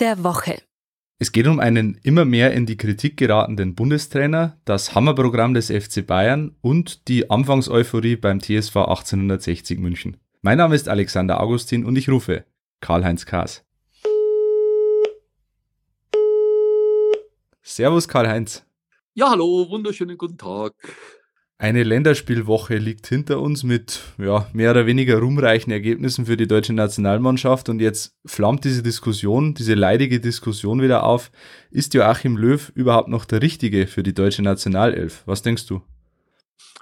der Woche. Es geht um einen immer mehr in die Kritik geratenden Bundestrainer, das Hammerprogramm des FC Bayern und die Anfangseuphorie beim TSV 1860 München. Mein Name ist Alexander Augustin und ich rufe Karl-Heinz Kaas. Servus Karl-Heinz. Ja, hallo, wunderschönen guten Tag. Eine Länderspielwoche liegt hinter uns mit ja, mehr oder weniger ruhmreichen Ergebnissen für die deutsche Nationalmannschaft und jetzt flammt diese Diskussion, diese leidige Diskussion wieder auf. Ist Joachim Löw überhaupt noch der Richtige für die deutsche Nationalelf? Was denkst du?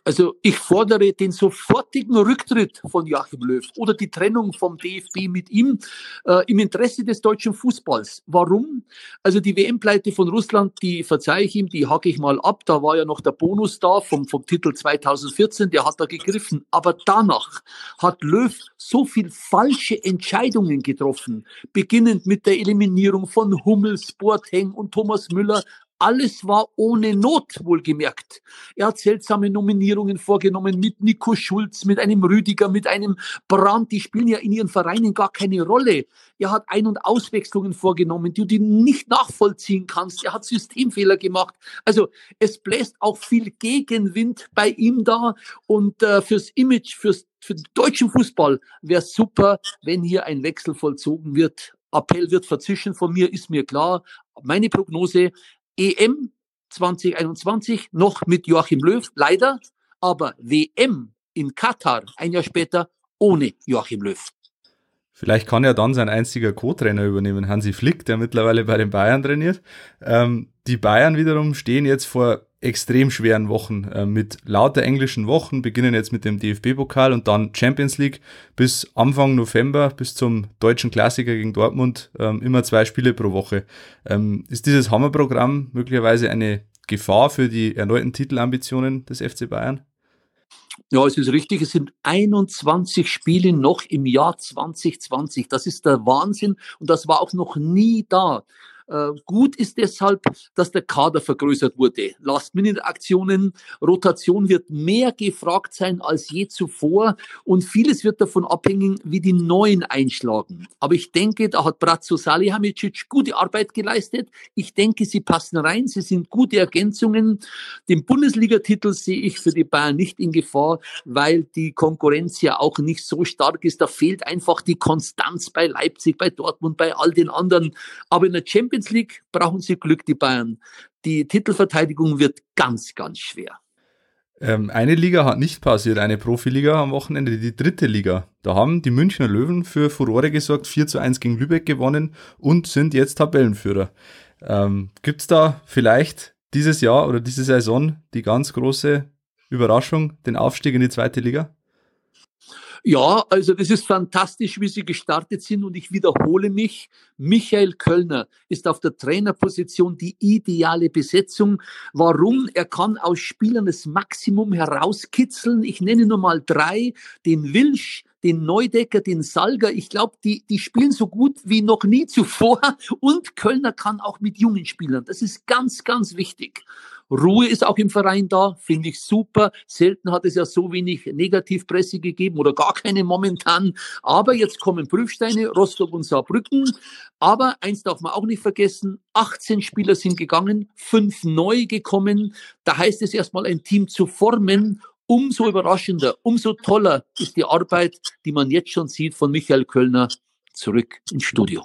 Also ich fordere den sofortigen Rücktritt von Joachim Löw oder die Trennung vom DFB mit ihm äh, im Interesse des deutschen Fußballs. Warum? Also die WM-Pleite von Russland, die verzeihe ich ihm, die hacke ich mal ab. Da war ja noch der Bonus da vom, vom Titel 2014, der hat da gegriffen. Aber danach hat Löw so viel falsche Entscheidungen getroffen, beginnend mit der Eliminierung von Hummels, Boateng und Thomas Müller, alles war ohne Not, wohlgemerkt. Er hat seltsame Nominierungen vorgenommen mit Nico Schulz, mit einem Rüdiger, mit einem Brandt. Die spielen ja in ihren Vereinen gar keine Rolle. Er hat Ein- und Auswechslungen vorgenommen, die du nicht nachvollziehen kannst. Er hat Systemfehler gemacht. Also es bläst auch viel Gegenwind bei ihm da. Und äh, fürs Image, fürs, für den deutschen Fußball wäre super, wenn hier ein Wechsel vollzogen wird. Appell wird verzischen von mir, ist mir klar. Meine Prognose, EM 2021 noch mit Joachim Löw, leider, aber WM in Katar ein Jahr später ohne Joachim Löw. Vielleicht kann ja dann sein einziger Co-Trainer übernehmen, Hansi Flick, der mittlerweile bei den Bayern trainiert. Ähm, die Bayern wiederum stehen jetzt vor extrem schweren Wochen äh, mit lauter englischen Wochen, beginnen jetzt mit dem DFB-Pokal und dann Champions League bis Anfang November, bis zum deutschen Klassiker gegen Dortmund, ähm, immer zwei Spiele pro Woche. Ähm, ist dieses Hammerprogramm möglicherweise eine Gefahr für die erneuten Titelambitionen des FC Bayern? Ja, es ist richtig. Es sind 21 Spiele noch im Jahr 2020. Das ist der Wahnsinn und das war auch noch nie da. Äh, gut ist deshalb, dass der Kader vergrößert wurde. Last-Minute-Aktionen, Rotation wird mehr gefragt sein als je zuvor und vieles wird davon abhängen, wie die Neuen einschlagen. Aber ich denke, da hat Bratzo Salihamidzic gute Arbeit geleistet. Ich denke, sie passen rein, sie sind gute Ergänzungen. Den Bundesligatitel sehe ich für die Bayern nicht in Gefahr, weil die Konkurrenz ja auch nicht so stark ist. Da fehlt einfach die Konstanz bei Leipzig, bei Dortmund, bei all den anderen. Aber in der Champions Champions League brauchen sie Glück, die Bayern. Die Titelverteidigung wird ganz, ganz schwer. Ähm, eine Liga hat nicht passiert, eine Profiliga am Wochenende, die dritte Liga. Da haben die Münchner Löwen für Furore gesorgt, 4 zu 1 gegen Lübeck gewonnen und sind jetzt Tabellenführer. Ähm, Gibt es da vielleicht dieses Jahr oder diese Saison die ganz große Überraschung, den Aufstieg in die zweite Liga? Ja, also das ist fantastisch, wie sie gestartet sind und ich wiederhole mich. Michael Kölner ist auf der Trainerposition die ideale Besetzung. Warum? Er kann aus Spielern das Maximum herauskitzeln. Ich nenne nur mal drei. Den Wilsch, den Neudecker, den Salger. Ich glaube, die, die spielen so gut wie noch nie zuvor. Und Kölner kann auch mit jungen Spielern. Das ist ganz, ganz wichtig. Ruhe ist auch im Verein da, finde ich super. Selten hat es ja so wenig Negativpresse gegeben oder gar keine momentan. Aber jetzt kommen Prüfsteine, Rostock und Saarbrücken. Aber eins darf man auch nicht vergessen, 18 Spieler sind gegangen, fünf neu gekommen. Da heißt es erstmal ein Team zu formen umso überraschender, umso toller ist die Arbeit, die man jetzt schon sieht von Michael Kölner zurück ins Studio.